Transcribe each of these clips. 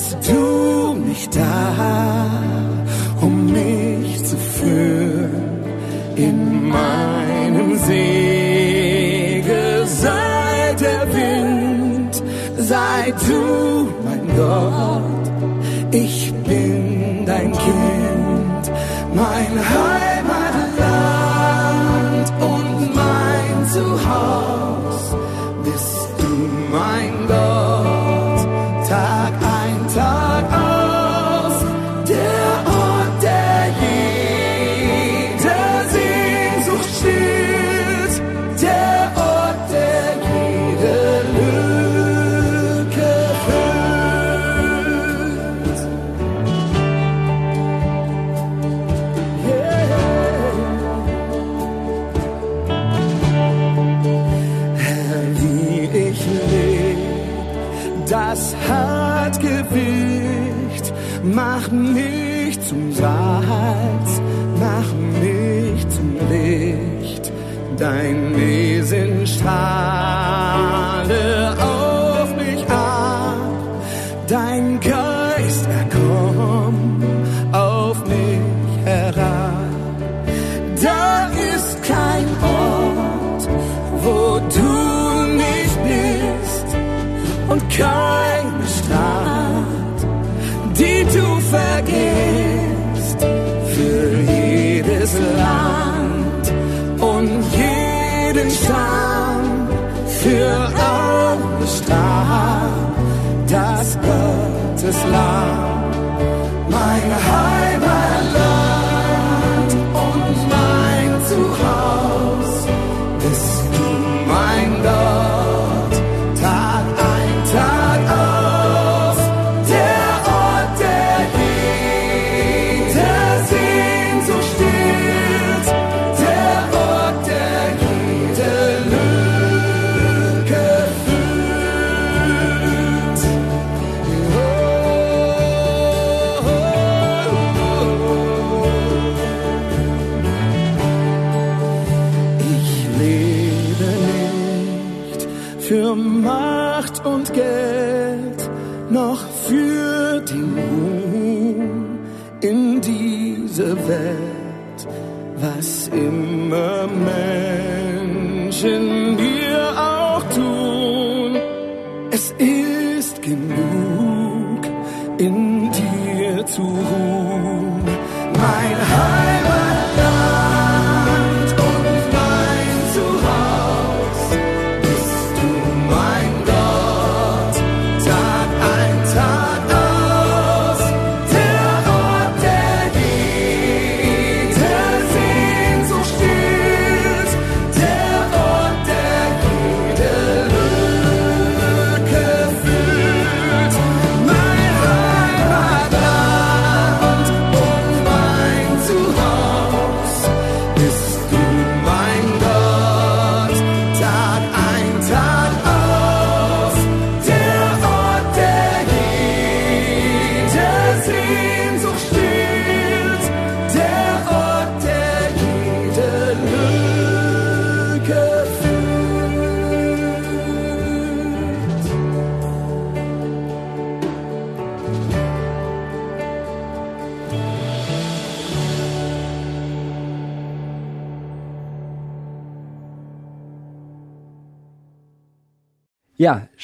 Wärst du nicht da, um mich zu führen in meinem Segel. Sei der Wind, sei du mein Gott, ich bin dein Kind, mein Heimatland und mein Zuhause bist du mein Da ist kein Ort, wo du nicht bist und keine Stadt, die du vergisst für jedes Land und jeden Stamm, für alle Stadt, das Gottes Lamm, in dir zu ruhen,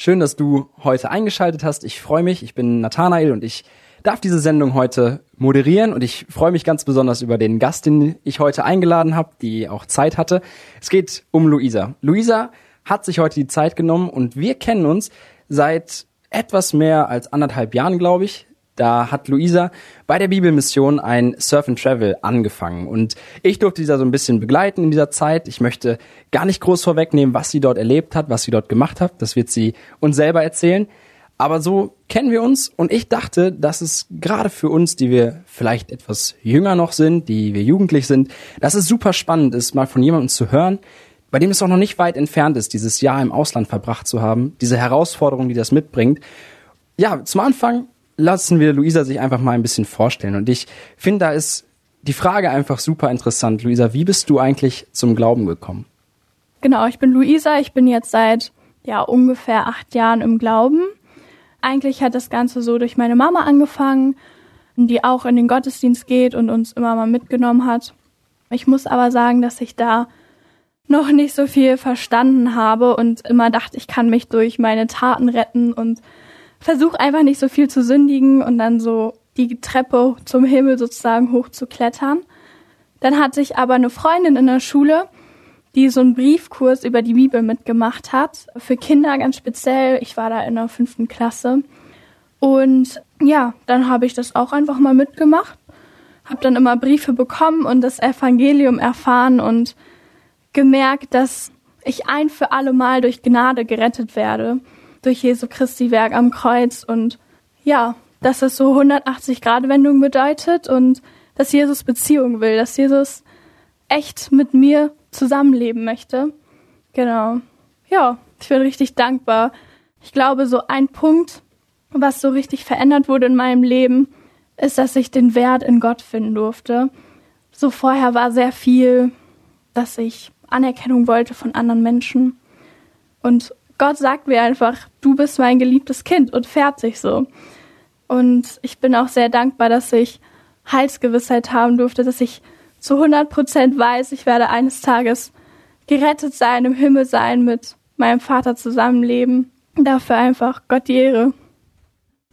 schön, dass du heute eingeschaltet hast. Ich freue mich. Ich bin Nathanael und ich darf diese Sendung heute moderieren und ich freue mich ganz besonders über den Gast, den ich heute eingeladen habe, die auch Zeit hatte. Es geht um Luisa. Luisa hat sich heute die Zeit genommen und wir kennen uns seit etwas mehr als anderthalb Jahren, glaube ich. Da hat Luisa bei der Bibelmission ein Surf and Travel angefangen und ich durfte sie da so ein bisschen begleiten in dieser Zeit. Ich möchte gar nicht groß vorwegnehmen, was sie dort erlebt hat, was sie dort gemacht hat. Das wird sie uns selber erzählen. Aber so kennen wir uns und ich dachte, dass es gerade für uns, die wir vielleicht etwas jünger noch sind, die wir jugendlich sind, dass es super spannend ist, mal von jemandem zu hören, bei dem es auch noch nicht weit entfernt ist, dieses Jahr im Ausland verbracht zu haben, diese Herausforderung, die das mitbringt. Ja, zum Anfang lassen wir Luisa sich einfach mal ein bisschen vorstellen. Und ich finde, da ist die Frage einfach super interessant. Luisa, wie bist du eigentlich zum Glauben gekommen? Genau, ich bin Luisa. Ich bin jetzt seit ja ungefähr acht Jahren im Glauben. Eigentlich hat das Ganze so durch meine Mama angefangen, die auch in den Gottesdienst geht und uns immer mal mitgenommen hat. Ich muss aber sagen, dass ich da noch nicht so viel verstanden habe und immer dachte, ich kann mich durch meine Taten retten und versuche einfach nicht so viel zu sündigen und dann so die Treppe zum Himmel sozusagen hochzuklettern. Dann hatte ich aber eine Freundin in der Schule, die so einen Briefkurs über die Bibel mitgemacht hat. Für Kinder ganz speziell. Ich war da in der fünften Klasse. Und ja, dann habe ich das auch einfach mal mitgemacht. Habe dann immer Briefe bekommen und das Evangelium erfahren und gemerkt, dass ich ein für alle Mal durch Gnade gerettet werde. Durch Jesu Christi Werk am Kreuz und ja, dass es so 180 Grad Wendung bedeutet und dass Jesus Beziehung will, dass Jesus echt mit mir zusammenleben möchte. Genau. Ja, ich bin richtig dankbar. Ich glaube, so ein Punkt, was so richtig verändert wurde in meinem Leben, ist, dass ich den Wert in Gott finden durfte. So vorher war sehr viel, dass ich Anerkennung wollte von anderen Menschen. Und Gott sagt mir einfach, du bist mein geliebtes Kind und fertig so. Und ich bin auch sehr dankbar, dass ich Heilsgewissheit haben durfte, dass ich zu 100 Prozent weiß, ich werde eines Tages gerettet sein, im Himmel sein, mit meinem Vater zusammenleben. Dafür einfach Gott die Ehre.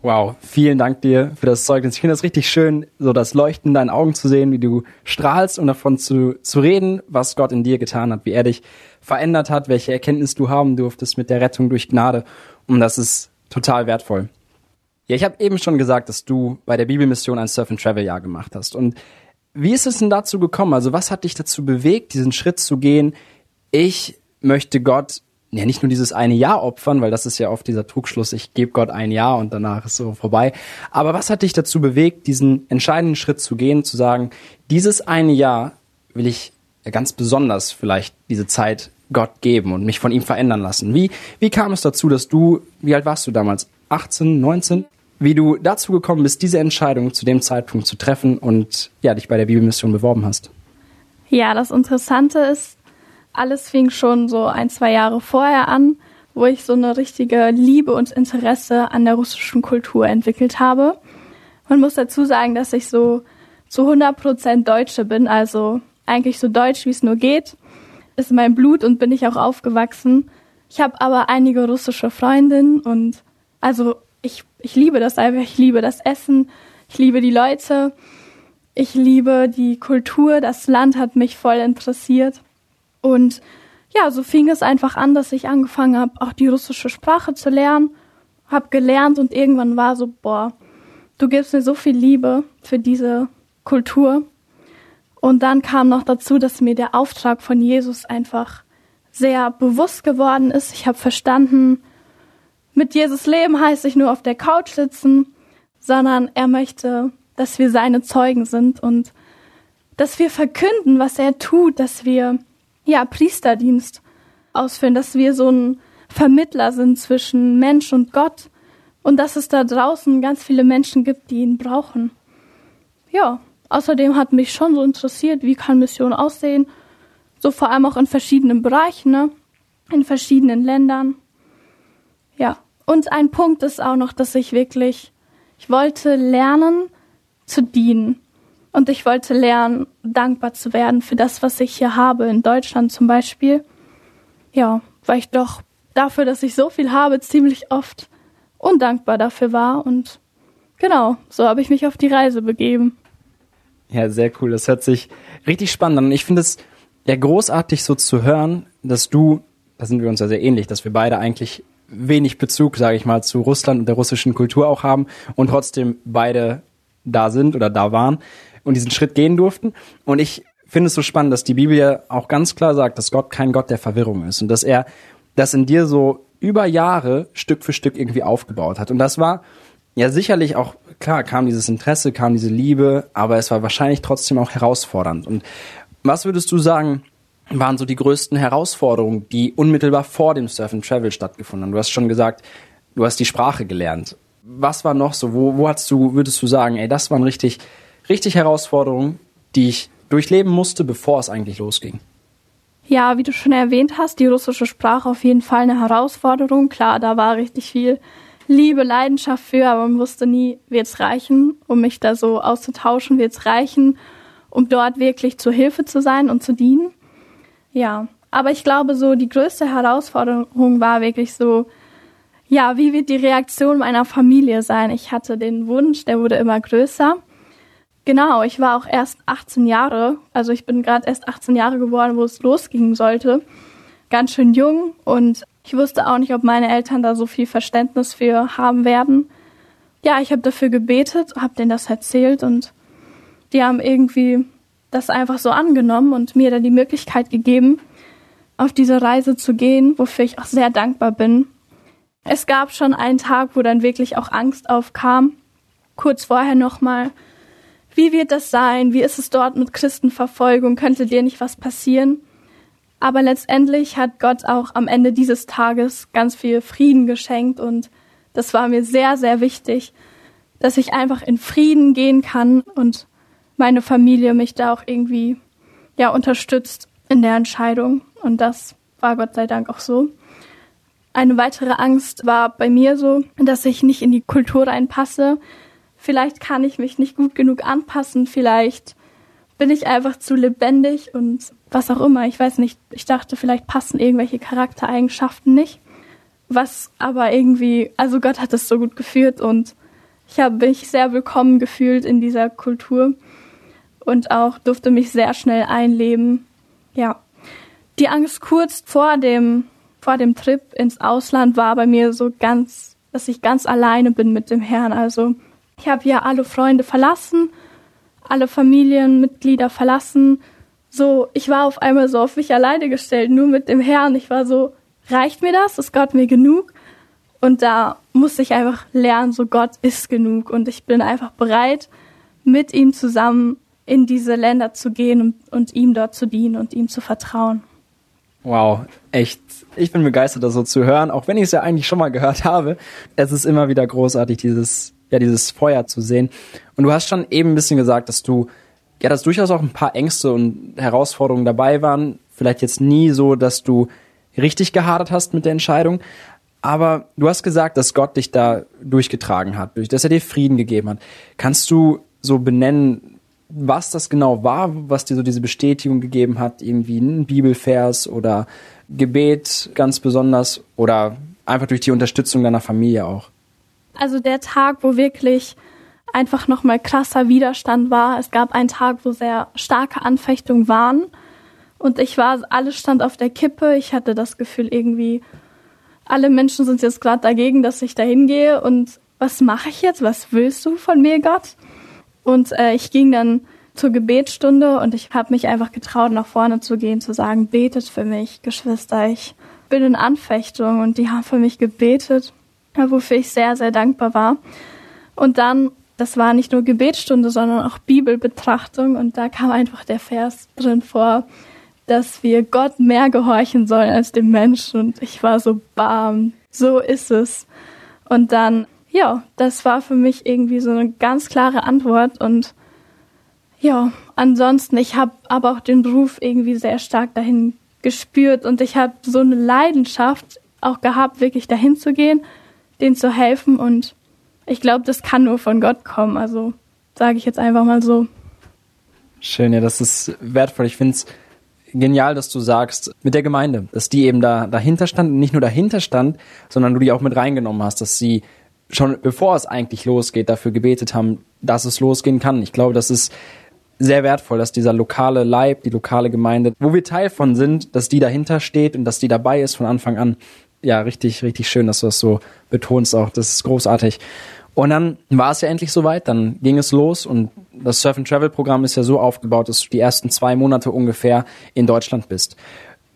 Wow, vielen Dank dir für das Zeugnis. Ich finde das richtig schön, so das Leuchten in deinen Augen zu sehen, wie du strahlst und davon zu, zu reden, was Gott in dir getan hat, wie er dich verändert hat, welche Erkenntnis du haben durftest mit der Rettung durch Gnade. Und das ist total wertvoll. Ja, ich habe eben schon gesagt, dass du bei der Bibelmission ein Surf-and-Travel-Jahr gemacht hast. Und wie ist es denn dazu gekommen? Also was hat dich dazu bewegt, diesen Schritt zu gehen? Ich möchte Gott ja nicht nur dieses eine Jahr opfern, weil das ist ja oft dieser Trugschluss, ich gebe Gott ein Jahr und danach ist so vorbei. Aber was hat dich dazu bewegt, diesen entscheidenden Schritt zu gehen, zu sagen, dieses eine Jahr will ich ganz besonders vielleicht diese Zeit Gott geben und mich von ihm verändern lassen? Wie, wie kam es dazu, dass du, wie alt warst du damals? 18, 19? wie du dazu gekommen bist, diese Entscheidung zu dem Zeitpunkt zu treffen und ja, dich bei der Bibelmission beworben hast. Ja, das Interessante ist, alles fing schon so ein, zwei Jahre vorher an, wo ich so eine richtige Liebe und Interesse an der russischen Kultur entwickelt habe. Man muss dazu sagen, dass ich so zu 100 Prozent Deutsche bin, also eigentlich so deutsch, wie es nur geht. Ist mein Blut und bin ich auch aufgewachsen. Ich habe aber einige russische Freundinnen und also ich, ich liebe das einfach. Ich liebe das Essen. Ich liebe die Leute. Ich liebe die Kultur. Das Land hat mich voll interessiert. Und ja, so fing es einfach an, dass ich angefangen habe, auch die russische Sprache zu lernen. Hab gelernt und irgendwann war so, boah, du gibst mir so viel Liebe für diese Kultur. Und dann kam noch dazu, dass mir der Auftrag von Jesus einfach sehr bewusst geworden ist. Ich habe verstanden, mit Jesus leben heißt nicht nur auf der Couch sitzen, sondern er möchte, dass wir seine Zeugen sind und dass wir verkünden, was er tut, dass wir ja Priesterdienst ausführen, dass wir so ein Vermittler sind zwischen Mensch und Gott und dass es da draußen ganz viele Menschen gibt, die ihn brauchen. Ja, außerdem hat mich schon so interessiert, wie kann Mission aussehen, so vor allem auch in verschiedenen Bereichen, ne? in verschiedenen Ländern. Ja, und ein Punkt ist auch noch, dass ich wirklich, ich wollte lernen zu dienen. Und ich wollte lernen, dankbar zu werden für das, was ich hier habe, in Deutschland zum Beispiel. Ja, weil ich doch dafür, dass ich so viel habe, ziemlich oft undankbar dafür war. Und genau, so habe ich mich auf die Reise begeben. Ja, sehr cool. Das hört sich richtig spannend an. Und ich finde es ja großartig so zu hören, dass du, da sind wir uns ja sehr ähnlich, dass wir beide eigentlich wenig Bezug, sage ich mal, zu Russland und der russischen Kultur auch haben und trotzdem beide da sind oder da waren und diesen Schritt gehen durften. Und ich finde es so spannend, dass die Bibel ja auch ganz klar sagt, dass Gott kein Gott der Verwirrung ist und dass er das in dir so über Jahre Stück für Stück irgendwie aufgebaut hat. Und das war ja sicherlich auch, klar, kam dieses Interesse, kam diese Liebe, aber es war wahrscheinlich trotzdem auch herausfordernd. Und was würdest du sagen, waren so die größten Herausforderungen, die unmittelbar vor dem Surf and Travel stattgefunden haben? Du hast schon gesagt, du hast die Sprache gelernt. Was war noch so? Wo, wo hast du, würdest du sagen, ey, das waren richtig, richtig Herausforderungen, die ich durchleben musste, bevor es eigentlich losging? Ja, wie du schon erwähnt hast, die russische Sprache auf jeden Fall eine Herausforderung. Klar, da war richtig viel Liebe, Leidenschaft für, aber man wusste nie, wird es reichen, um mich da so auszutauschen, wird es reichen, um dort wirklich zur Hilfe zu sein und zu dienen. Ja, aber ich glaube, so die größte Herausforderung war wirklich so, ja, wie wird die Reaktion meiner Familie sein? Ich hatte den Wunsch, der wurde immer größer. Genau, ich war auch erst 18 Jahre, also ich bin gerade erst 18 Jahre geworden, wo es losgehen sollte. Ganz schön jung und ich wusste auch nicht, ob meine Eltern da so viel Verständnis für haben werden. Ja, ich habe dafür gebetet, habe denen das erzählt und die haben irgendwie das einfach so angenommen und mir dann die Möglichkeit gegeben, auf diese Reise zu gehen, wofür ich auch sehr dankbar bin. Es gab schon einen Tag, wo dann wirklich auch Angst aufkam. Kurz vorher nochmal, wie wird das sein? Wie ist es dort mit Christenverfolgung? Könnte dir nicht was passieren? Aber letztendlich hat Gott auch am Ende dieses Tages ganz viel Frieden geschenkt und das war mir sehr, sehr wichtig, dass ich einfach in Frieden gehen kann und meine Familie mich da auch irgendwie ja unterstützt in der Entscheidung und das war Gott sei Dank auch so. Eine weitere Angst war bei mir so, dass ich nicht in die Kultur reinpasse. Vielleicht kann ich mich nicht gut genug anpassen, vielleicht bin ich einfach zu lebendig und was auch immer. Ich weiß nicht, ich dachte, vielleicht passen irgendwelche Charaktereigenschaften nicht. Was aber irgendwie, also Gott hat es so gut geführt und ich habe mich sehr willkommen gefühlt in dieser Kultur und auch durfte mich sehr schnell einleben. Ja. Die Angst kurz vor dem, vor dem Trip ins Ausland war bei mir so ganz, dass ich ganz alleine bin mit dem Herrn. Also ich habe ja alle Freunde verlassen, alle Familienmitglieder verlassen. So, ich war auf einmal so auf mich alleine gestellt, nur mit dem Herrn. Ich war so, reicht mir das? Ist Gott mir genug? Und da musste ich einfach lernen, so Gott ist genug. Und ich bin einfach bereit, mit ihm zusammen in diese Länder zu gehen und, und ihm dort zu dienen und ihm zu vertrauen. Wow, echt. Ich bin begeistert, das so zu hören, auch wenn ich es ja eigentlich schon mal gehört habe. Es ist immer wieder großartig, dieses, ja, dieses Feuer zu sehen. Und du hast schon eben ein bisschen gesagt, dass du, ja, dass durchaus auch ein paar Ängste und Herausforderungen dabei waren. Vielleicht jetzt nie so, dass du richtig gehadert hast mit der Entscheidung. Aber du hast gesagt, dass Gott dich da durchgetragen hat, dass er dir Frieden gegeben hat. Kannst du so benennen, was das genau war, was dir so diese Bestätigung gegeben hat, irgendwie ein Bibelvers oder Gebet ganz besonders oder einfach durch die Unterstützung deiner Familie auch? Also der Tag, wo wirklich einfach nochmal krasser Widerstand war. Es gab einen Tag, wo sehr starke Anfechtungen waren und ich war, alles stand auf der Kippe. Ich hatte das Gefühl irgendwie, alle Menschen sind jetzt gerade dagegen, dass ich da hingehe und was mache ich jetzt? Was willst du von mir, Gott? Und äh, ich ging dann zur Gebetsstunde und ich habe mich einfach getraut, nach vorne zu gehen, zu sagen, betet für mich, Geschwister, ich bin in Anfechtung und die haben für mich gebetet, wofür ich sehr, sehr dankbar war. Und dann, das war nicht nur Gebetsstunde, sondern auch Bibelbetrachtung. Und da kam einfach der Vers drin vor, dass wir Gott mehr gehorchen sollen als dem Menschen. Und ich war so bam, so ist es. Und dann ja, das war für mich irgendwie so eine ganz klare Antwort. Und ja, ansonsten, ich habe aber auch den Beruf irgendwie sehr stark dahin gespürt. Und ich habe so eine Leidenschaft auch gehabt, wirklich dahin zu gehen, denen zu helfen und ich glaube, das kann nur von Gott kommen, also sage ich jetzt einfach mal so. Schön, ja, das ist wertvoll. Ich finde es genial, dass du sagst, mit der Gemeinde, dass die eben da dahinter stand nicht nur dahinter stand, sondern du die auch mit reingenommen hast, dass sie schon bevor es eigentlich losgeht, dafür gebetet haben, dass es losgehen kann. Ich glaube, das ist sehr wertvoll, dass dieser lokale Leib, die lokale Gemeinde, wo wir Teil von sind, dass die dahinter steht und dass die dabei ist von Anfang an. Ja, richtig, richtig schön, dass du das so betonst auch. Das ist großartig. Und dann war es ja endlich soweit, dann ging es los und das Surf and Travel Programm ist ja so aufgebaut, dass du die ersten zwei Monate ungefähr in Deutschland bist.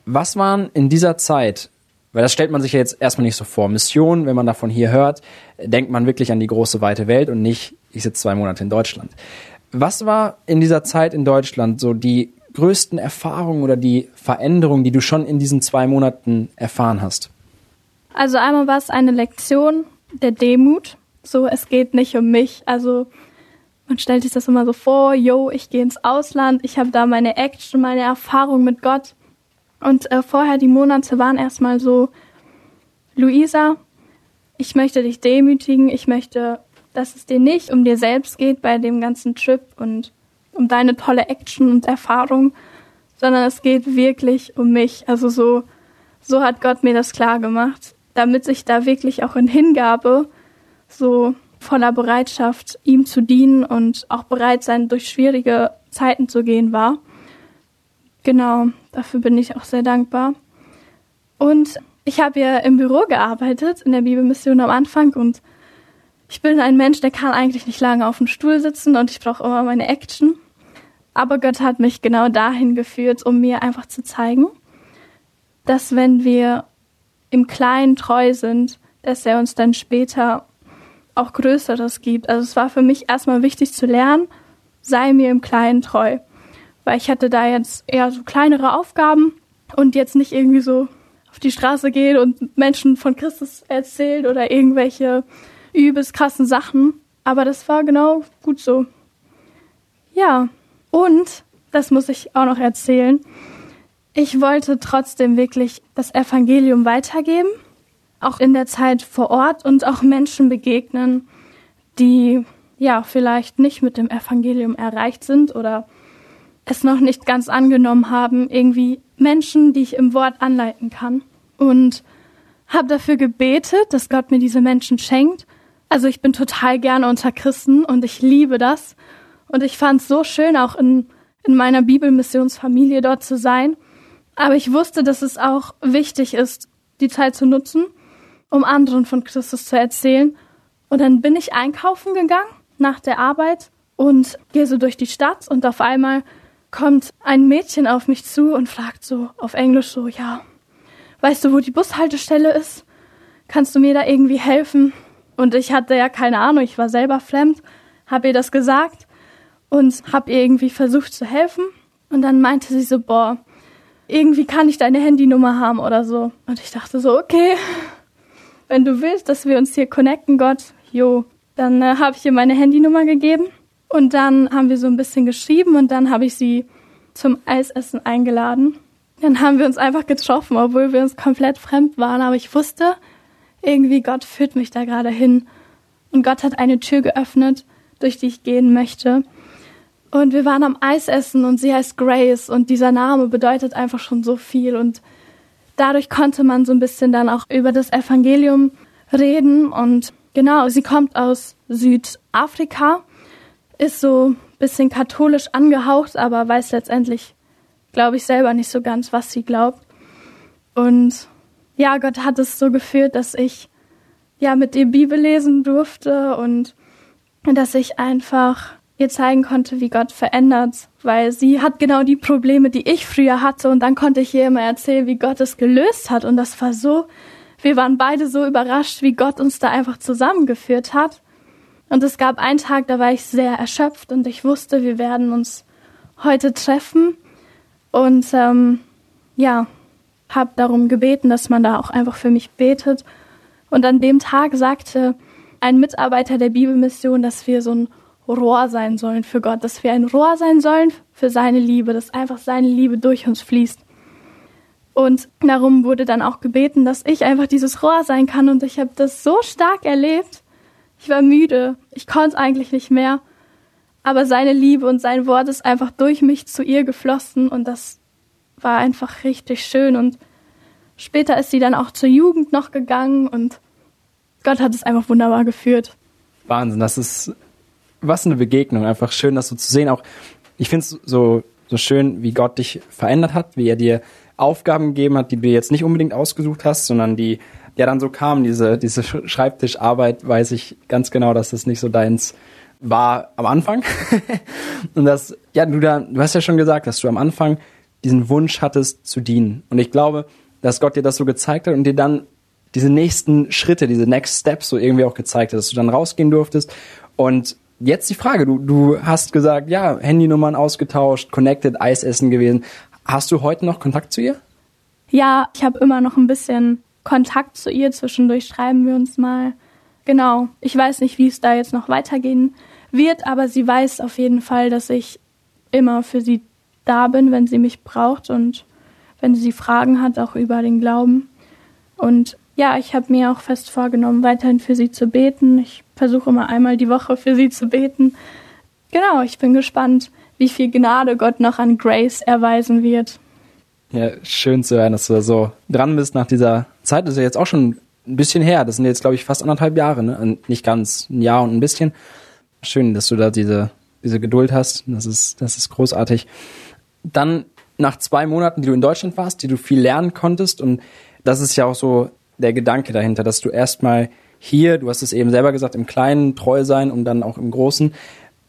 Was waren in dieser Zeit, weil das stellt man sich ja jetzt erstmal nicht so vor, Mission, wenn man davon hier hört, denkt man wirklich an die große weite Welt und nicht, ich sitze zwei Monate in Deutschland. Was war in dieser Zeit in Deutschland so die größten Erfahrungen oder die Veränderungen, die du schon in diesen zwei Monaten erfahren hast? Also einmal war es eine Lektion der Demut. So, es geht nicht um mich. Also man stellt sich das immer so vor, yo, ich gehe ins Ausland, ich habe da meine Action, meine Erfahrung mit Gott. Und äh, vorher die Monate waren erstmal so, Luisa, ich möchte dich demütigen, ich möchte dass es dir nicht um dir selbst geht bei dem ganzen Trip und um deine tolle Action und Erfahrung, sondern es geht wirklich um mich. Also so, so hat Gott mir das klar gemacht, damit ich da wirklich auch in Hingabe so voller Bereitschaft ihm zu dienen und auch bereit sein, durch schwierige Zeiten zu gehen war. Genau, dafür bin ich auch sehr dankbar. Und ich habe ja im Büro gearbeitet, in der Bibelmission am Anfang und ich bin ein Mensch, der kann eigentlich nicht lange auf dem Stuhl sitzen und ich brauche immer meine Action. Aber Gott hat mich genau dahin geführt, um mir einfach zu zeigen, dass wenn wir im Kleinen treu sind, dass er uns dann später auch Größeres gibt. Also es war für mich erstmal wichtig zu lernen, sei mir im Kleinen treu. Weil ich hatte da jetzt eher so kleinere Aufgaben und jetzt nicht irgendwie so auf die Straße gehen und Menschen von Christus erzählt oder irgendwelche übelst krassen Sachen. Aber das war genau gut so. Ja, und, das muss ich auch noch erzählen, ich wollte trotzdem wirklich das Evangelium weitergeben, auch in der Zeit vor Ort und auch Menschen begegnen, die ja vielleicht nicht mit dem Evangelium erreicht sind oder es noch nicht ganz angenommen haben, irgendwie Menschen, die ich im Wort anleiten kann. Und habe dafür gebetet, dass Gott mir diese Menschen schenkt also ich bin total gerne unter Christen und ich liebe das. Und ich fand es so schön, auch in, in meiner Bibelmissionsfamilie dort zu sein. Aber ich wusste, dass es auch wichtig ist, die Zeit zu nutzen, um anderen von Christus zu erzählen. Und dann bin ich einkaufen gegangen nach der Arbeit und gehe so durch die Stadt und auf einmal kommt ein Mädchen auf mich zu und fragt so auf Englisch so, ja, weißt du, wo die Bushaltestelle ist? Kannst du mir da irgendwie helfen? Und ich hatte ja keine Ahnung, ich war selber fremd, habe ihr das gesagt und habe ihr irgendwie versucht zu helfen. Und dann meinte sie so, boah, irgendwie kann ich deine Handynummer haben oder so. Und ich dachte so, okay, wenn du willst, dass wir uns hier connecten, Gott, jo. Dann äh, habe ich ihr meine Handynummer gegeben und dann haben wir so ein bisschen geschrieben und dann habe ich sie zum Eisessen eingeladen. Dann haben wir uns einfach getroffen, obwohl wir uns komplett fremd waren, aber ich wusste, irgendwie Gott führt mich da gerade hin. Und Gott hat eine Tür geöffnet, durch die ich gehen möchte. Und wir waren am Eisessen und sie heißt Grace und dieser Name bedeutet einfach schon so viel und dadurch konnte man so ein bisschen dann auch über das Evangelium reden und genau, sie kommt aus Südafrika, ist so ein bisschen katholisch angehaucht, aber weiß letztendlich, glaube ich, selber nicht so ganz, was sie glaubt. Und ja, Gott hat es so geführt, dass ich ja mit ihr Bibel lesen durfte und dass ich einfach ihr zeigen konnte, wie Gott verändert, weil sie hat genau die Probleme, die ich früher hatte und dann konnte ich ihr immer erzählen, wie Gott es gelöst hat und das war so, wir waren beide so überrascht, wie Gott uns da einfach zusammengeführt hat. Und es gab einen Tag, da war ich sehr erschöpft und ich wusste, wir werden uns heute treffen und ähm, ja, habe darum gebeten, dass man da auch einfach für mich betet. Und an dem Tag sagte ein Mitarbeiter der Bibelmission, dass wir so ein Rohr sein sollen für Gott, dass wir ein Rohr sein sollen für seine Liebe, dass einfach seine Liebe durch uns fließt. Und darum wurde dann auch gebeten, dass ich einfach dieses Rohr sein kann. Und ich habe das so stark erlebt. Ich war müde. Ich konnte eigentlich nicht mehr. Aber seine Liebe und sein Wort ist einfach durch mich zu ihr geflossen. Und das war einfach richtig schön und später ist sie dann auch zur Jugend noch gegangen und Gott hat es einfach wunderbar geführt. Wahnsinn, das ist was eine Begegnung, einfach schön, das so zu sehen. Auch ich finde es so so schön, wie Gott dich verändert hat, wie er dir Aufgaben gegeben hat, die du jetzt nicht unbedingt ausgesucht hast, sondern die ja dann so kamen. Diese diese Schreibtischarbeit, weiß ich ganz genau, dass das nicht so deins war am Anfang. und das ja du da du hast ja schon gesagt, dass du am Anfang diesen Wunsch hattest zu dienen. Und ich glaube, dass Gott dir das so gezeigt hat und dir dann diese nächsten Schritte, diese Next Steps so irgendwie auch gezeigt hat, dass du dann rausgehen durftest. Und jetzt die Frage, du, du hast gesagt, ja, Handynummern ausgetauscht, connected, Eis essen gewesen. Hast du heute noch Kontakt zu ihr? Ja, ich habe immer noch ein bisschen Kontakt zu ihr. Zwischendurch schreiben wir uns mal. Genau. Ich weiß nicht, wie es da jetzt noch weitergehen wird, aber sie weiß auf jeden Fall, dass ich immer für sie da bin, wenn sie mich braucht und wenn sie Fragen hat, auch über den Glauben. Und ja, ich habe mir auch fest vorgenommen, weiterhin für sie zu beten. Ich versuche immer einmal die Woche für sie zu beten. Genau, ich bin gespannt, wie viel Gnade Gott noch an Grace erweisen wird. Ja, schön zu hören, dass du da so dran bist nach dieser Zeit. Das ist ja jetzt auch schon ein bisschen her. Das sind jetzt, glaube ich, fast anderthalb Jahre, ne? Nicht ganz ein Jahr und ein bisschen. Schön, dass du da diese, diese Geduld hast. Das ist, das ist großartig. Dann nach zwei Monaten, die du in Deutschland warst, die du viel lernen konntest und das ist ja auch so der Gedanke dahinter, dass du erstmal hier, du hast es eben selber gesagt, im Kleinen treu sein und dann auch im Großen,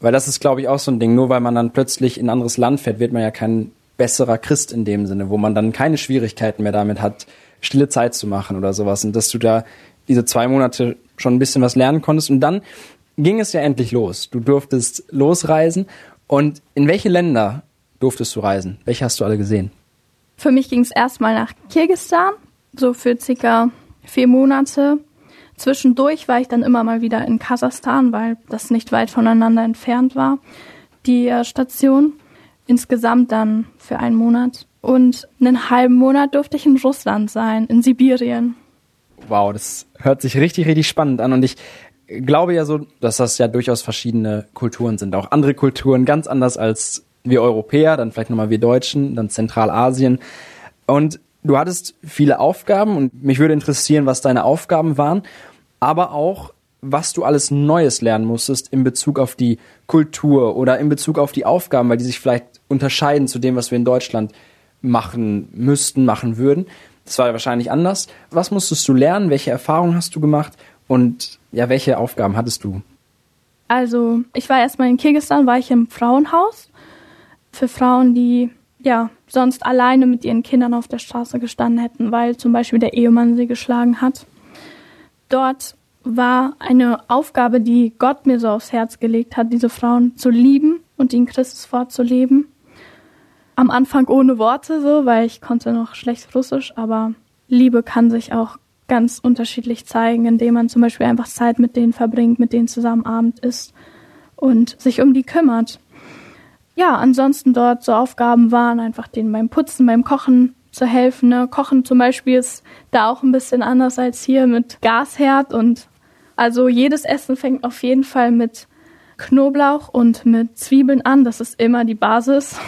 weil das ist, glaube ich, auch so ein Ding. Nur weil man dann plötzlich in ein anderes Land fährt, wird man ja kein besserer Christ in dem Sinne, wo man dann keine Schwierigkeiten mehr damit hat, stille Zeit zu machen oder sowas. Und dass du da diese zwei Monate schon ein bisschen was lernen konntest. Und dann ging es ja endlich los. Du durftest losreisen. Und in welche Länder durftest du reisen? Welche hast du alle gesehen? Für mich ging es erstmal nach Kirgistan, so für circa vier Monate. Zwischendurch war ich dann immer mal wieder in Kasachstan, weil das nicht weit voneinander entfernt war, die äh, Station. Insgesamt dann für einen Monat. Und einen halben Monat durfte ich in Russland sein, in Sibirien. Wow, das hört sich richtig, richtig spannend an. Und ich glaube ja so, dass das ja durchaus verschiedene Kulturen sind. Auch andere Kulturen ganz anders als wir Europäer, dann vielleicht nochmal wir Deutschen, dann Zentralasien. Und du hattest viele Aufgaben und mich würde interessieren, was deine Aufgaben waren, aber auch, was du alles Neues lernen musstest in Bezug auf die Kultur oder in Bezug auf die Aufgaben, weil die sich vielleicht unterscheiden zu dem, was wir in Deutschland machen müssten, machen würden. Das war ja wahrscheinlich anders. Was musstest du lernen? Welche Erfahrungen hast du gemacht? Und ja, welche Aufgaben hattest du? Also, ich war erstmal in Kirgisistan, war ich im Frauenhaus für Frauen, die ja sonst alleine mit ihren Kindern auf der Straße gestanden hätten, weil zum Beispiel der Ehemann sie geschlagen hat. Dort war eine Aufgabe, die Gott mir so aufs Herz gelegt hat, diese Frauen zu lieben und ihnen Christus vorzuleben. Am Anfang ohne Worte so, weil ich konnte noch schlecht Russisch, aber Liebe kann sich auch ganz unterschiedlich zeigen, indem man zum Beispiel einfach Zeit mit denen verbringt, mit denen zusammen Abend isst und sich um die kümmert ja, ansonsten dort so Aufgaben waren, einfach denen beim Putzen, beim Kochen zu helfen. Ne? Kochen zum Beispiel ist da auch ein bisschen anders als hier mit Gasherd und also jedes Essen fängt auf jeden Fall mit Knoblauch und mit Zwiebeln an. Das ist immer die Basis.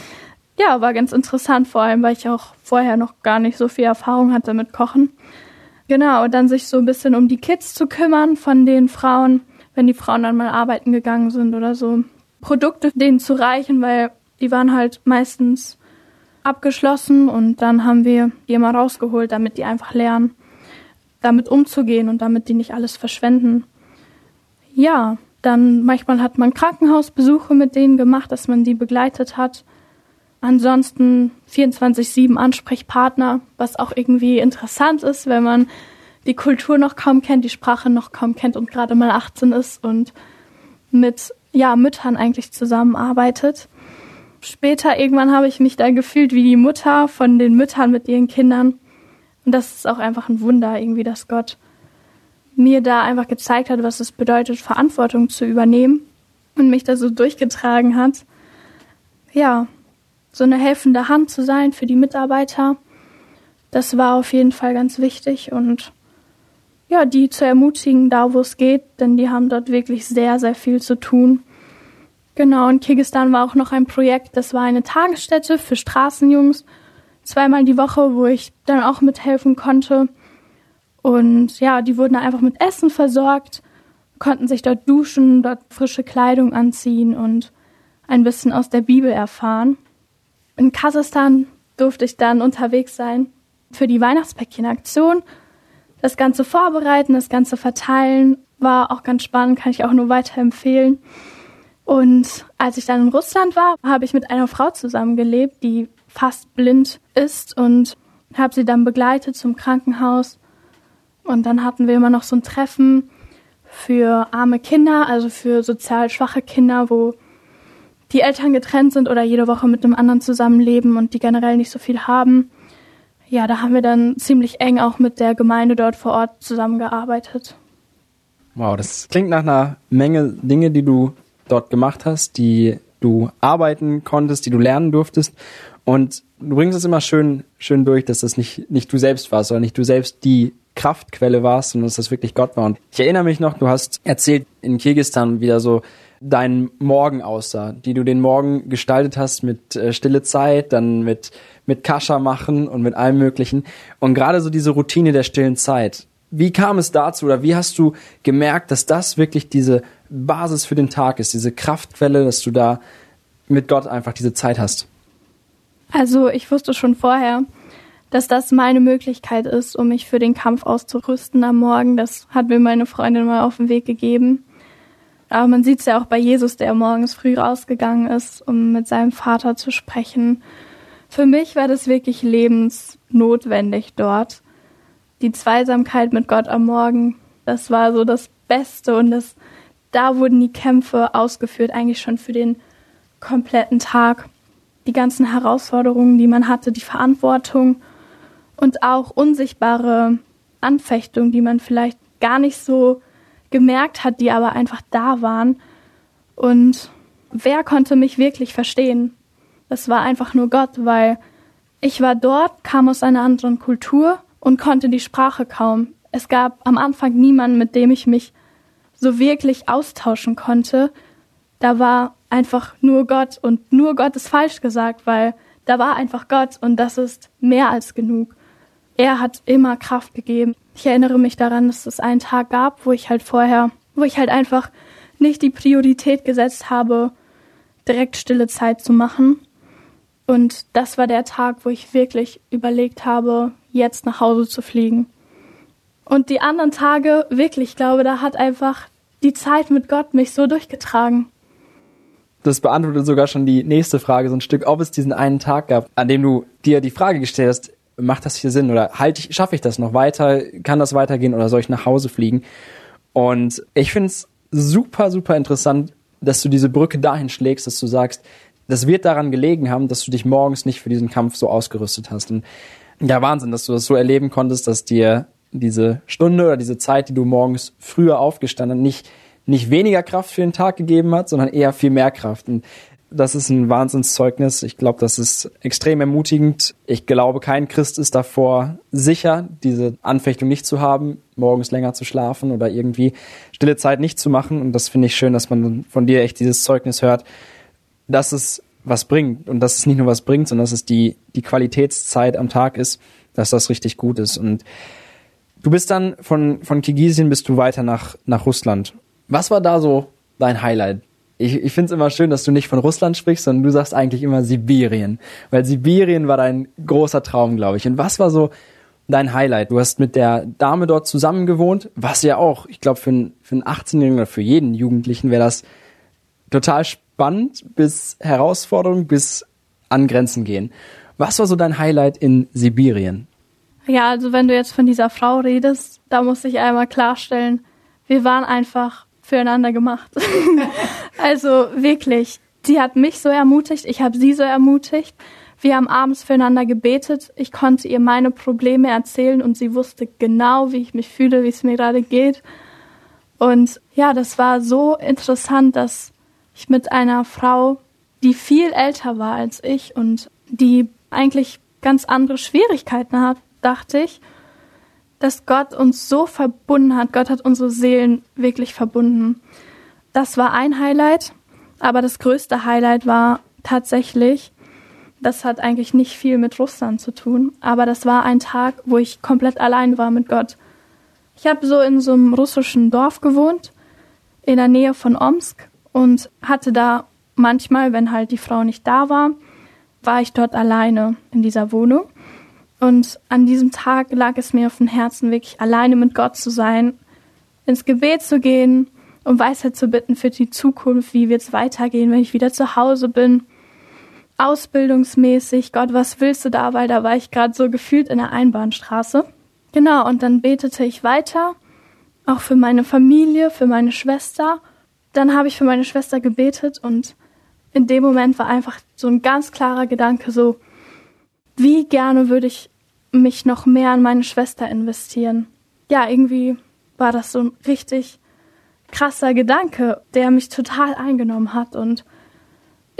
ja, war ganz interessant, vor allem, weil ich auch vorher noch gar nicht so viel Erfahrung hatte mit Kochen. Genau, und dann sich so ein bisschen um die Kids zu kümmern von den Frauen, wenn die Frauen dann mal arbeiten gegangen sind oder so. Produkte denen zu reichen, weil die waren halt meistens abgeschlossen und dann haben wir die immer rausgeholt, damit die einfach lernen, damit umzugehen und damit die nicht alles verschwenden. Ja, dann manchmal hat man Krankenhausbesuche mit denen gemacht, dass man die begleitet hat. Ansonsten 24-7 Ansprechpartner, was auch irgendwie interessant ist, wenn man die Kultur noch kaum kennt, die Sprache noch kaum kennt und gerade mal 18 ist und mit ja, Müttern eigentlich zusammenarbeitet. Später irgendwann habe ich mich da gefühlt wie die Mutter von den Müttern mit ihren Kindern. Und das ist auch einfach ein Wunder, irgendwie, dass Gott mir da einfach gezeigt hat, was es bedeutet, Verantwortung zu übernehmen und mich da so durchgetragen hat. Ja, so eine helfende Hand zu sein für die Mitarbeiter, das war auf jeden Fall ganz wichtig und ja, die zu ermutigen, da wo es geht, denn die haben dort wirklich sehr, sehr viel zu tun. Genau, in Kirgistan war auch noch ein Projekt, das war eine Tagesstätte für Straßenjungs zweimal die Woche, wo ich dann auch mithelfen konnte. Und ja, die wurden einfach mit Essen versorgt, konnten sich dort duschen, dort frische Kleidung anziehen und ein bisschen aus der Bibel erfahren. In Kasachstan durfte ich dann unterwegs sein für die Weihnachtspäckchen-Aktion. Das Ganze vorbereiten, das Ganze verteilen, war auch ganz spannend, kann ich auch nur weiterempfehlen. Und als ich dann in Russland war, habe ich mit einer Frau zusammengelebt, die fast blind ist und habe sie dann begleitet zum Krankenhaus. Und dann hatten wir immer noch so ein Treffen für arme Kinder, also für sozial schwache Kinder, wo die Eltern getrennt sind oder jede Woche mit einem anderen zusammenleben und die generell nicht so viel haben. Ja, da haben wir dann ziemlich eng auch mit der Gemeinde dort vor Ort zusammengearbeitet. Wow, das klingt nach einer Menge Dinge, die du dort gemacht hast, die du arbeiten konntest, die du lernen durftest. Und du bringst es immer schön, schön durch, dass das nicht, nicht du selbst warst, sondern nicht du selbst die Kraftquelle warst, sondern dass das wirklich Gott war. Und ich erinnere mich noch, du hast erzählt in Kirgistan wieder so dein Morgen aussah, die du den Morgen gestaltet hast mit äh, stille Zeit, dann mit mit Kascha machen und mit allem möglichen und gerade so diese Routine der stillen Zeit. Wie kam es dazu oder wie hast du gemerkt, dass das wirklich diese Basis für den Tag ist, diese Kraftquelle, dass du da mit Gott einfach diese Zeit hast? Also ich wusste schon vorher, dass das meine Möglichkeit ist, um mich für den Kampf auszurüsten am Morgen. Das hat mir meine Freundin mal auf den Weg gegeben. Aber man sieht es ja auch bei Jesus, der morgens früh rausgegangen ist, um mit seinem Vater zu sprechen. Für mich war das wirklich lebensnotwendig dort. Die Zweisamkeit mit Gott am Morgen, das war so das Beste und das, da wurden die Kämpfe ausgeführt, eigentlich schon für den kompletten Tag. Die ganzen Herausforderungen, die man hatte, die Verantwortung und auch unsichtbare Anfechtungen, die man vielleicht gar nicht so gemerkt hat, die aber einfach da waren. Und wer konnte mich wirklich verstehen? Das war einfach nur Gott, weil ich war dort, kam aus einer anderen Kultur und konnte die Sprache kaum. Es gab am Anfang niemanden, mit dem ich mich so wirklich austauschen konnte. Da war einfach nur Gott und nur Gott ist falsch gesagt, weil da war einfach Gott und das ist mehr als genug. Er hat immer Kraft gegeben. Ich erinnere mich daran, dass es einen Tag gab, wo ich halt vorher, wo ich halt einfach nicht die Priorität gesetzt habe, direkt stille Zeit zu machen. Und das war der Tag, wo ich wirklich überlegt habe, jetzt nach Hause zu fliegen. Und die anderen Tage, wirklich, ich glaube, da hat einfach die Zeit mit Gott mich so durchgetragen. Das beantwortet sogar schon die nächste Frage so ein Stück, ob es diesen einen Tag gab, an dem du dir die Frage gestellt hast, macht das hier Sinn oder halte ich, schaffe ich das noch weiter? Kann das weitergehen oder soll ich nach Hause fliegen? Und ich finde es super, super interessant, dass du diese Brücke dahin schlägst, dass du sagst, das wird daran gelegen haben, dass du dich morgens nicht für diesen Kampf so ausgerüstet hast. Und ja, Wahnsinn, dass du das so erleben konntest, dass dir diese Stunde oder diese Zeit, die du morgens früher aufgestanden nicht nicht weniger Kraft für den Tag gegeben hat, sondern eher viel mehr Kraft. Und das ist ein Wahnsinnszeugnis. Ich glaube, das ist extrem ermutigend. Ich glaube, kein Christ ist davor sicher, diese Anfechtung nicht zu haben, morgens länger zu schlafen oder irgendwie stille Zeit nicht zu machen. Und das finde ich schön, dass man von dir echt dieses Zeugnis hört, dass es was bringt und dass es nicht nur was bringt, sondern dass es die, die Qualitätszeit am Tag ist, dass das richtig gut ist. Und du bist dann von, von Kirgisien bist du weiter nach, nach Russland. Was war da so dein Highlight? Ich, ich finde es immer schön, dass du nicht von Russland sprichst, sondern du sagst eigentlich immer Sibirien. Weil Sibirien war dein großer Traum, glaube ich. Und was war so dein Highlight? Du hast mit der Dame dort zusammen gewohnt, was ja auch, ich glaube, für, einen für einen 18-Jährigen oder für jeden Jugendlichen wäre das total spannend bis Herausforderung, bis an Grenzen gehen. Was war so dein Highlight in Sibirien? Ja, also wenn du jetzt von dieser Frau redest, da muss ich einmal klarstellen, wir waren einfach füreinander gemacht. also wirklich, sie hat mich so ermutigt, ich habe sie so ermutigt. Wir haben abends füreinander gebetet. Ich konnte ihr meine Probleme erzählen und sie wusste genau, wie ich mich fühle, wie es mir gerade geht. Und ja, das war so interessant, dass ich mit einer Frau, die viel älter war als ich und die eigentlich ganz andere Schwierigkeiten hat, dachte ich, dass Gott uns so verbunden hat. Gott hat unsere Seelen wirklich verbunden. Das war ein Highlight, aber das größte Highlight war tatsächlich, Das hat eigentlich nicht viel mit Russland zu tun, aber das war ein Tag, wo ich komplett allein war mit Gott. Ich habe so in so einem russischen Dorf gewohnt, in der Nähe von Omsk und hatte da manchmal, wenn halt die Frau nicht da war, war ich dort alleine in dieser Wohnung. Und an diesem Tag lag es mir auf dem Herzen, wirklich alleine mit Gott zu sein, ins Gebet zu gehen, um Weisheit zu bitten für die Zukunft, wie wird es weitergehen, wenn ich wieder zu Hause bin. Ausbildungsmäßig, Gott, was willst du da? Weil da war ich gerade so gefühlt in der Einbahnstraße. Genau, und dann betete ich weiter, auch für meine Familie, für meine Schwester. Dann habe ich für meine Schwester gebetet und in dem Moment war einfach so ein ganz klarer Gedanke so, wie gerne würde ich mich noch mehr an meine Schwester investieren. Ja, irgendwie war das so ein richtig krasser Gedanke, der mich total eingenommen hat und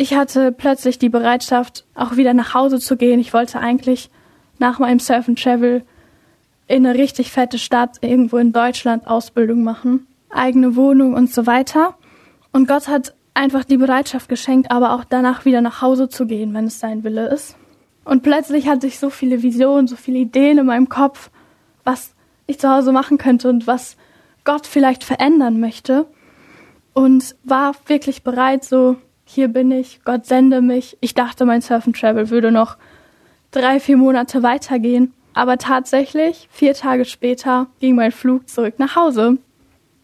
ich hatte plötzlich die Bereitschaft, auch wieder nach Hause zu gehen. Ich wollte eigentlich nach meinem Surf and Travel in eine richtig fette Stadt irgendwo in Deutschland Ausbildung machen, eigene Wohnung und so weiter. Und Gott hat einfach die Bereitschaft geschenkt, aber auch danach wieder nach Hause zu gehen, wenn es sein Wille ist. Und plötzlich hatte ich so viele Visionen, so viele Ideen in meinem Kopf, was ich zu Hause machen könnte und was Gott vielleicht verändern möchte. Und war wirklich bereit, so, hier bin ich, Gott sende mich. Ich dachte, mein Surf and Travel würde noch drei, vier Monate weitergehen. Aber tatsächlich, vier Tage später, ging mein Flug zurück nach Hause.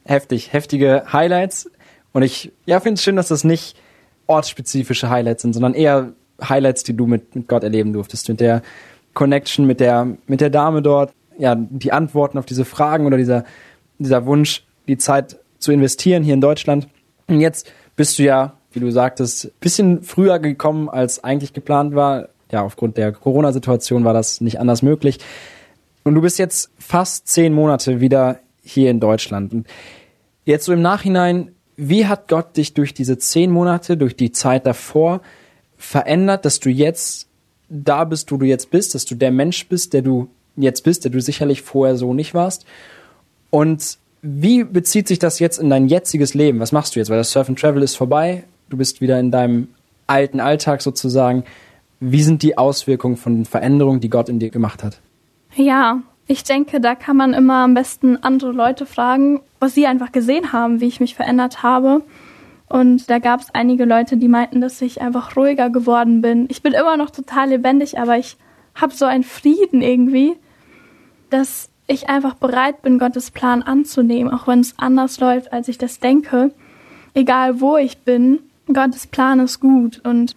Heftig, heftige Highlights. Und ich ja, finde es schön, dass das nicht ortsspezifische Highlights sind, sondern eher Highlights, die du mit, mit Gott erleben durftest. Mit der Connection mit der, mit der Dame dort. Ja, die Antworten auf diese Fragen oder dieser, dieser Wunsch, die Zeit zu investieren hier in Deutschland. Und jetzt bist du ja, wie du sagtest, bisschen früher gekommen, als eigentlich geplant war. Ja, aufgrund der Corona-Situation war das nicht anders möglich. Und du bist jetzt fast zehn Monate wieder hier in Deutschland. Und jetzt so im Nachhinein, wie hat Gott dich durch diese zehn Monate, durch die Zeit davor verändert, dass du jetzt da bist, wo du jetzt bist, dass du der Mensch bist, der du jetzt bist, der du sicherlich vorher so nicht warst? Und wie bezieht sich das jetzt in dein jetziges Leben? Was machst du jetzt? Weil das Surf and Travel ist vorbei, du bist wieder in deinem alten Alltag sozusagen. Wie sind die Auswirkungen von Veränderungen, die Gott in dir gemacht hat? Ja, ich denke, da kann man immer am besten andere Leute fragen, was sie einfach gesehen haben, wie ich mich verändert habe. Und da gab es einige Leute, die meinten, dass ich einfach ruhiger geworden bin. Ich bin immer noch total lebendig, aber ich habe so einen Frieden irgendwie, dass ich einfach bereit bin, Gottes Plan anzunehmen, auch wenn es anders läuft, als ich das denke. Egal wo ich bin, Gottes Plan ist gut und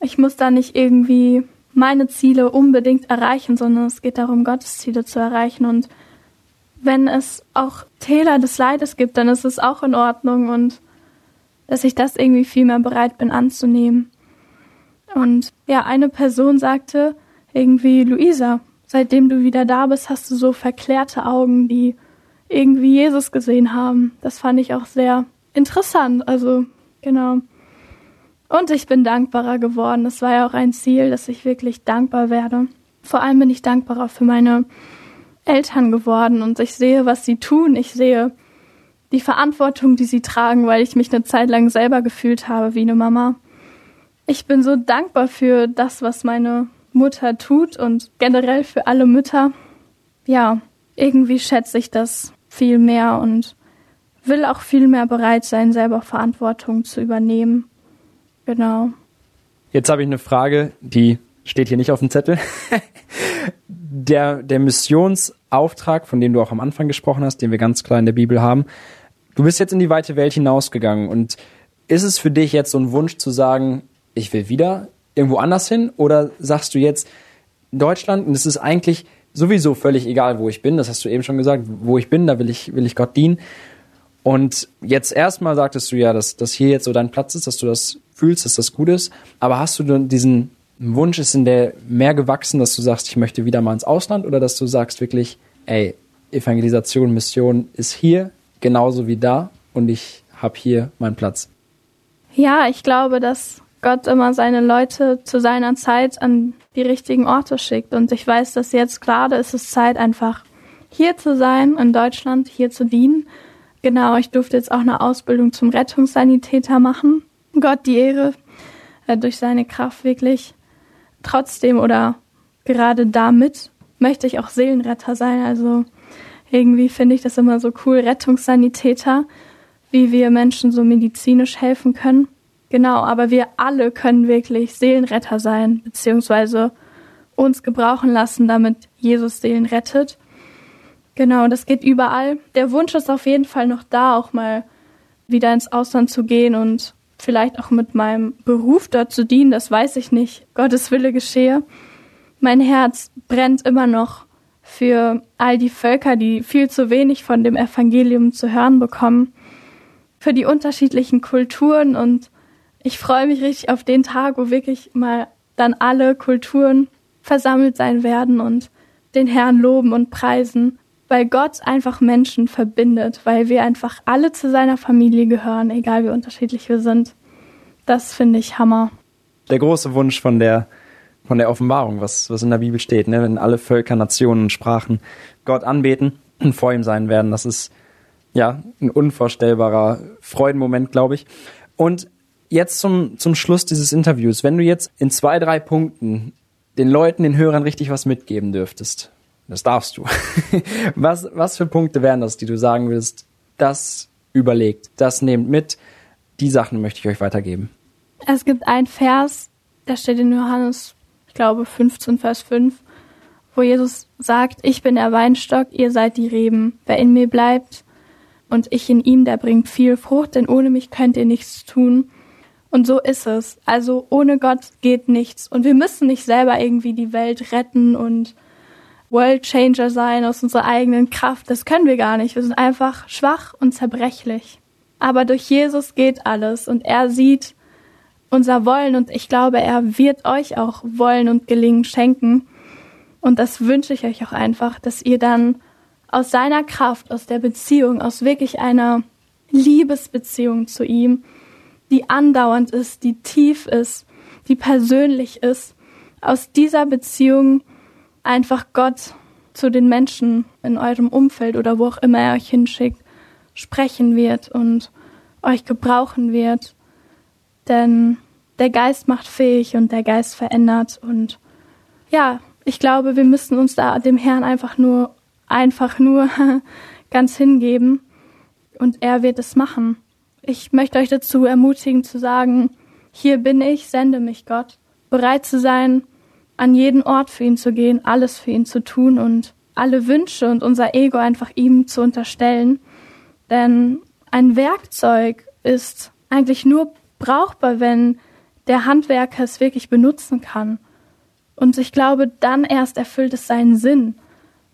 ich muss da nicht irgendwie meine Ziele unbedingt erreichen, sondern es geht darum, Gottes Ziele zu erreichen. Und wenn es auch Täler des Leides gibt, dann ist es auch in Ordnung und dass ich das irgendwie viel mehr bereit bin anzunehmen. Und ja, eine Person sagte irgendwie, Luisa, seitdem du wieder da bist, hast du so verklärte Augen, die irgendwie Jesus gesehen haben. Das fand ich auch sehr interessant. Also, genau. Und ich bin dankbarer geworden. Das war ja auch ein Ziel, dass ich wirklich dankbar werde. Vor allem bin ich dankbarer für meine Eltern geworden und ich sehe, was sie tun. Ich sehe die Verantwortung, die sie tragen, weil ich mich eine Zeit lang selber gefühlt habe wie eine Mama. Ich bin so dankbar für das, was meine Mutter tut und generell für alle Mütter. Ja, irgendwie schätze ich das viel mehr und will auch viel mehr bereit sein, selber Verantwortung zu übernehmen. Genau. Jetzt habe ich eine Frage, die steht hier nicht auf dem Zettel. der, der Missionsauftrag, von dem du auch am Anfang gesprochen hast, den wir ganz klar in der Bibel haben. Du bist jetzt in die weite Welt hinausgegangen und ist es für dich jetzt so ein Wunsch zu sagen, ich will wieder irgendwo anders hin oder sagst du jetzt Deutschland und es ist eigentlich sowieso völlig egal, wo ich bin, das hast du eben schon gesagt, wo ich bin, da will ich, will ich Gott dienen. Und jetzt erstmal sagtest du ja, dass, dass hier jetzt so dein Platz ist, dass du das fühlst, dass das gut ist. Aber hast du diesen Wunsch, ist in der mehr gewachsen, dass du sagst, ich möchte wieder mal ins Ausland oder dass du sagst wirklich, ey, Evangelisation, Mission ist hier genauso wie da und ich habe hier meinen Platz? Ja, ich glaube, dass Gott immer seine Leute zu seiner Zeit an die richtigen Orte schickt. Und ich weiß, dass jetzt gerade ist es Zeit, einfach hier zu sein, in Deutschland, hier zu dienen. Genau, ich durfte jetzt auch eine Ausbildung zum Rettungssanitäter machen. Gott die Ehre, äh, durch seine Kraft wirklich trotzdem oder gerade damit möchte ich auch Seelenretter sein. Also irgendwie finde ich das immer so cool, Rettungssanitäter, wie wir Menschen so medizinisch helfen können. Genau, aber wir alle können wirklich Seelenretter sein, beziehungsweise uns gebrauchen lassen, damit Jesus Seelen rettet. Genau, das geht überall. Der Wunsch ist auf jeden Fall noch da, auch mal wieder ins Ausland zu gehen und vielleicht auch mit meinem Beruf dort zu dienen, das weiß ich nicht. Gottes Wille geschehe. Mein Herz brennt immer noch für all die Völker, die viel zu wenig von dem Evangelium zu hören bekommen, für die unterschiedlichen Kulturen und ich freue mich richtig auf den Tag, wo wirklich mal dann alle Kulturen versammelt sein werden und den Herrn loben und preisen, weil Gott einfach Menschen verbindet, weil wir einfach alle zu seiner Familie gehören, egal wie unterschiedlich wir sind. Das finde ich Hammer. Der große Wunsch von der von der Offenbarung, was, was in der Bibel steht, ne? wenn alle Völker, Nationen und Sprachen Gott anbeten und vor ihm sein werden. Das ist ja ein unvorstellbarer Freudenmoment, glaube ich. Und jetzt zum, zum Schluss dieses Interviews, wenn du jetzt in zwei, drei Punkten den Leuten, den Hörern richtig was mitgeben dürftest, das darfst du. was, was für Punkte wären das, die du sagen willst, das überlegt, das nehmt mit, die Sachen möchte ich euch weitergeben. Es gibt ein Vers, der steht in Johannes, ich glaube 15, Vers 5, wo Jesus sagt, ich bin der Weinstock, ihr seid die Reben. Wer in mir bleibt und ich in ihm, der bringt viel Frucht, denn ohne mich könnt ihr nichts tun. Und so ist es. Also ohne Gott geht nichts. Und wir müssen nicht selber irgendwie die Welt retten und World Changer sein aus unserer eigenen Kraft. Das können wir gar nicht. Wir sind einfach schwach und zerbrechlich. Aber durch Jesus geht alles und er sieht unser Wollen und ich glaube, er wird euch auch Wollen und Gelingen schenken. Und das wünsche ich euch auch einfach, dass ihr dann aus seiner Kraft, aus der Beziehung, aus wirklich einer Liebesbeziehung zu ihm, die andauernd ist, die tief ist, die persönlich ist, aus dieser Beziehung einfach Gott zu den Menschen in eurem Umfeld oder wo auch immer er euch hinschickt, sprechen wird und euch gebrauchen wird. Denn der Geist macht fähig und der Geist verändert und ja, ich glaube, wir müssen uns da dem Herrn einfach nur, einfach nur ganz hingeben und er wird es machen. Ich möchte euch dazu ermutigen zu sagen, hier bin ich, sende mich Gott, bereit zu sein, an jeden Ort für ihn zu gehen, alles für ihn zu tun und alle Wünsche und unser Ego einfach ihm zu unterstellen. Denn ein Werkzeug ist eigentlich nur brauchbar, wenn der Handwerker es wirklich benutzen kann. Und ich glaube, dann erst erfüllt es seinen Sinn.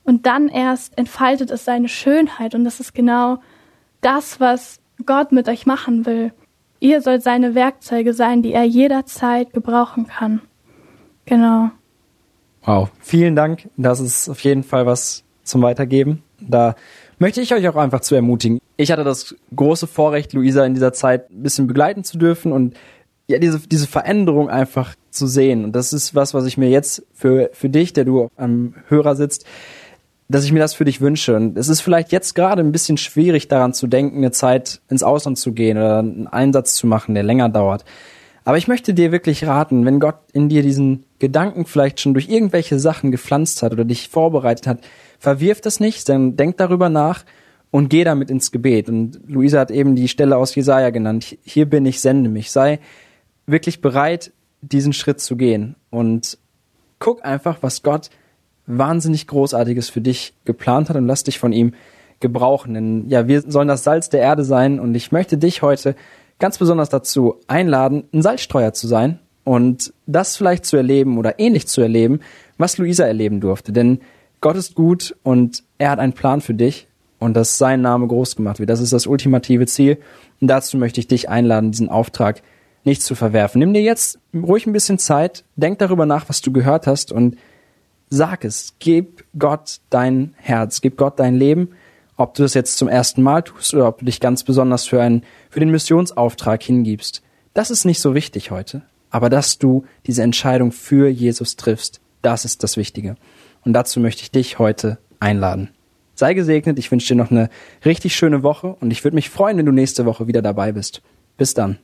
Und dann erst entfaltet es seine Schönheit. Und das ist genau das, was Gott mit euch machen will. Ihr sollt seine Werkzeuge sein, die er jederzeit gebrauchen kann. Genau. Wow, vielen Dank. Das ist auf jeden Fall was zum Weitergeben. Da möchte ich euch auch einfach zu ermutigen. Ich hatte das große Vorrecht, Luisa in dieser Zeit ein bisschen begleiten zu dürfen und ja, diese, diese Veränderung einfach zu sehen. Und das ist was, was ich mir jetzt für, für dich, der du am Hörer sitzt, dass ich mir das für dich wünsche. Und es ist vielleicht jetzt gerade ein bisschen schwierig daran zu denken, eine Zeit ins Ausland zu gehen oder einen Einsatz zu machen, der länger dauert. Aber ich möchte dir wirklich raten, wenn Gott in dir diesen Gedanken vielleicht schon durch irgendwelche Sachen gepflanzt hat oder dich vorbereitet hat, verwirf das nicht, dann denk darüber nach und geh damit ins Gebet. Und Luisa hat eben die Stelle aus Jesaja genannt. Hier bin ich, sende mich. Sei wirklich bereit, diesen Schritt zu gehen und guck einfach, was Gott wahnsinnig Großartiges für dich geplant hat und lass dich von ihm gebrauchen. Denn ja, wir sollen das Salz der Erde sein und ich möchte dich heute ganz besonders dazu einladen, ein Salzstreuer zu sein und das vielleicht zu erleben oder ähnlich zu erleben, was Luisa erleben durfte. Denn Gott ist gut und er hat einen Plan für dich und dass sein Name groß gemacht wird. Das ist das ultimative Ziel und dazu möchte ich dich einladen, diesen Auftrag nicht zu verwerfen. Nimm dir jetzt ruhig ein bisschen Zeit, denk darüber nach, was du gehört hast und sag es. Gib Gott dein Herz, gib Gott dein Leben, ob du das jetzt zum ersten Mal tust oder ob du dich ganz besonders für einen, für den Missionsauftrag hingibst. Das ist nicht so wichtig heute. Aber dass du diese Entscheidung für Jesus triffst, das ist das Wichtige. Und dazu möchte ich dich heute einladen. Sei gesegnet, ich wünsche dir noch eine richtig schöne Woche und ich würde mich freuen, wenn du nächste Woche wieder dabei bist. Bis dann.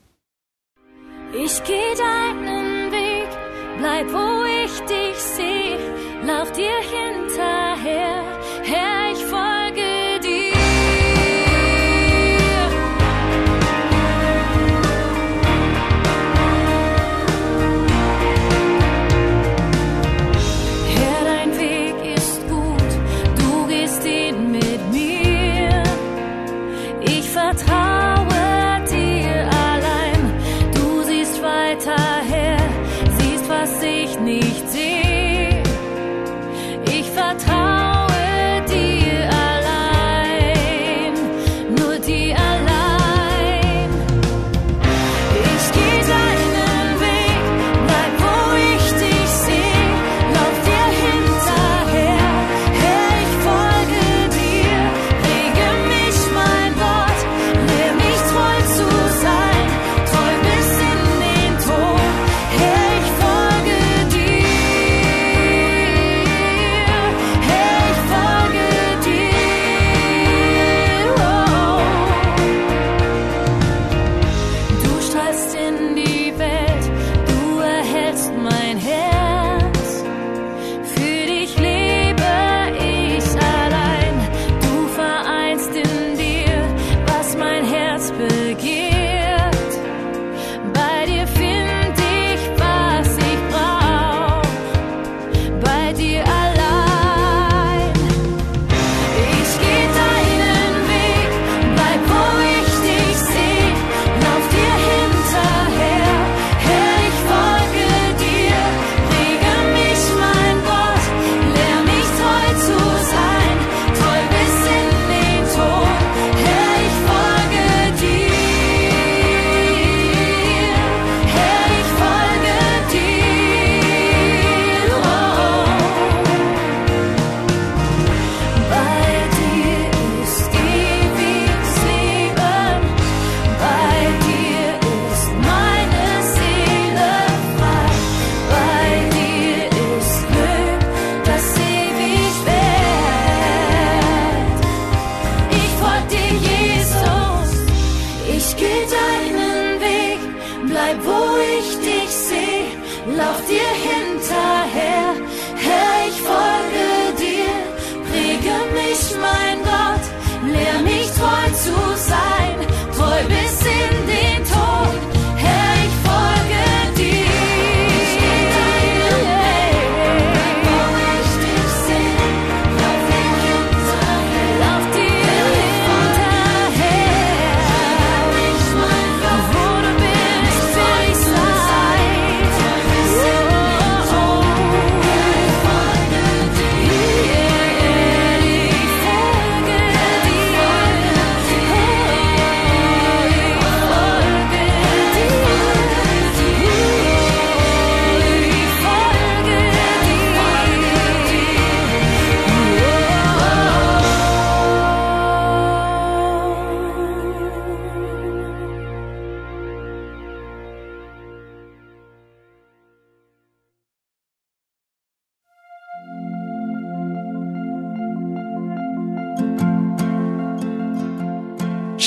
Ich geh deinen Weg, bleib wo